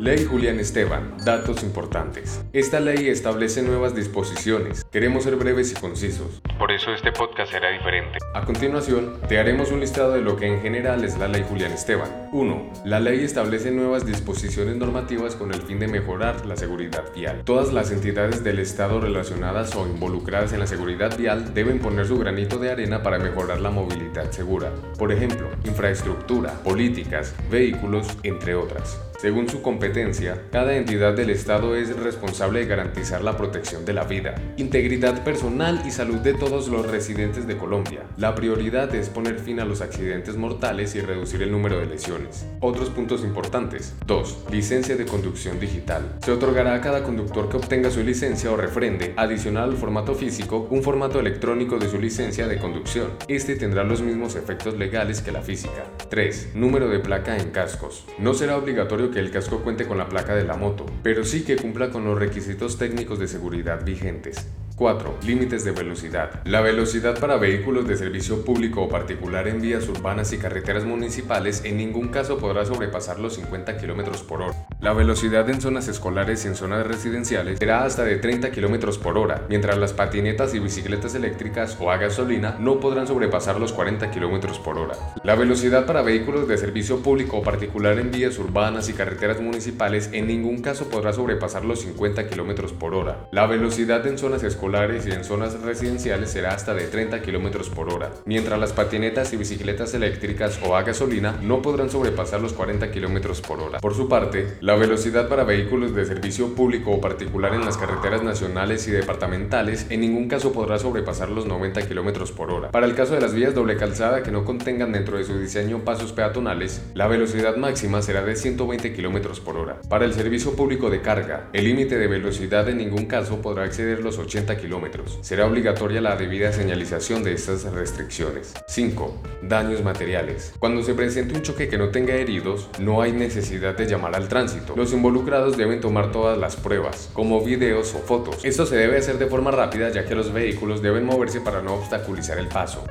Ley Julián Esteban. Datos importantes. Esta ley establece nuevas disposiciones. Queremos ser breves y concisos. Por eso este podcast será diferente. A continuación, te haremos un listado de lo que en general es la Ley Julián Esteban. 1. La ley establece nuevas disposiciones normativas con el fin de mejorar la seguridad vial. Todas las entidades del Estado relacionadas o involucradas en la seguridad vial deben poner su granito de arena para mejorar la movilidad segura. Por ejemplo, infraestructura, políticas, vehículos, entre otras. Según su competencia, cada entidad del Estado es responsable de garantizar la protección de la vida, integridad personal y salud de todos los residentes de Colombia. La prioridad es poner fin a los accidentes mortales y reducir el número de lesiones. Otros puntos importantes. 2. Licencia de conducción digital. Se otorgará a cada conductor que obtenga su licencia o refrende, adicional al formato físico, un formato electrónico de su licencia de conducción. Este tendrá los mismos efectos legales que la física. 3. Número de placa en cascos. No será obligatorio que el casco cuente con la placa de la moto, pero sí que cumpla con los requisitos técnicos de seguridad vigentes. 4. Límites de velocidad. La velocidad para vehículos de servicio público o particular en vías urbanas y carreteras municipales en ningún caso podrá sobrepasar los 50 km por hora. La velocidad en zonas escolares y en zonas residenciales será hasta de 30 km por hora, mientras las patinetas y bicicletas eléctricas o a gasolina no podrán sobrepasar los 40 km por hora. La velocidad para vehículos de servicio público o particular en vías urbanas y carreteras municipales en ningún caso podrá sobrepasar los 50 km por hora. La velocidad en zonas escolares y en zonas residenciales será hasta de 30 km por hora, mientras las patinetas y bicicletas eléctricas o a gasolina no podrán sobrepasar los 40 km por hora. Por su parte, la velocidad para vehículos de servicio público o particular en las carreteras nacionales y departamentales en ningún caso podrá sobrepasar los 90 km por hora. Para el caso de las vías doble calzada que no contengan dentro de su diseño pasos peatonales, la velocidad máxima será de 120 km por hora. Para el servicio público de carga, el límite de velocidad en ningún caso podrá exceder los 80 kilómetros. Será obligatoria la debida señalización de estas restricciones. 5. Daños materiales. Cuando se presente un choque que no tenga heridos, no hay necesidad de llamar al tránsito. Los involucrados deben tomar todas las pruebas, como videos o fotos. Esto se debe hacer de forma rápida ya que los vehículos deben moverse para no obstaculizar el paso.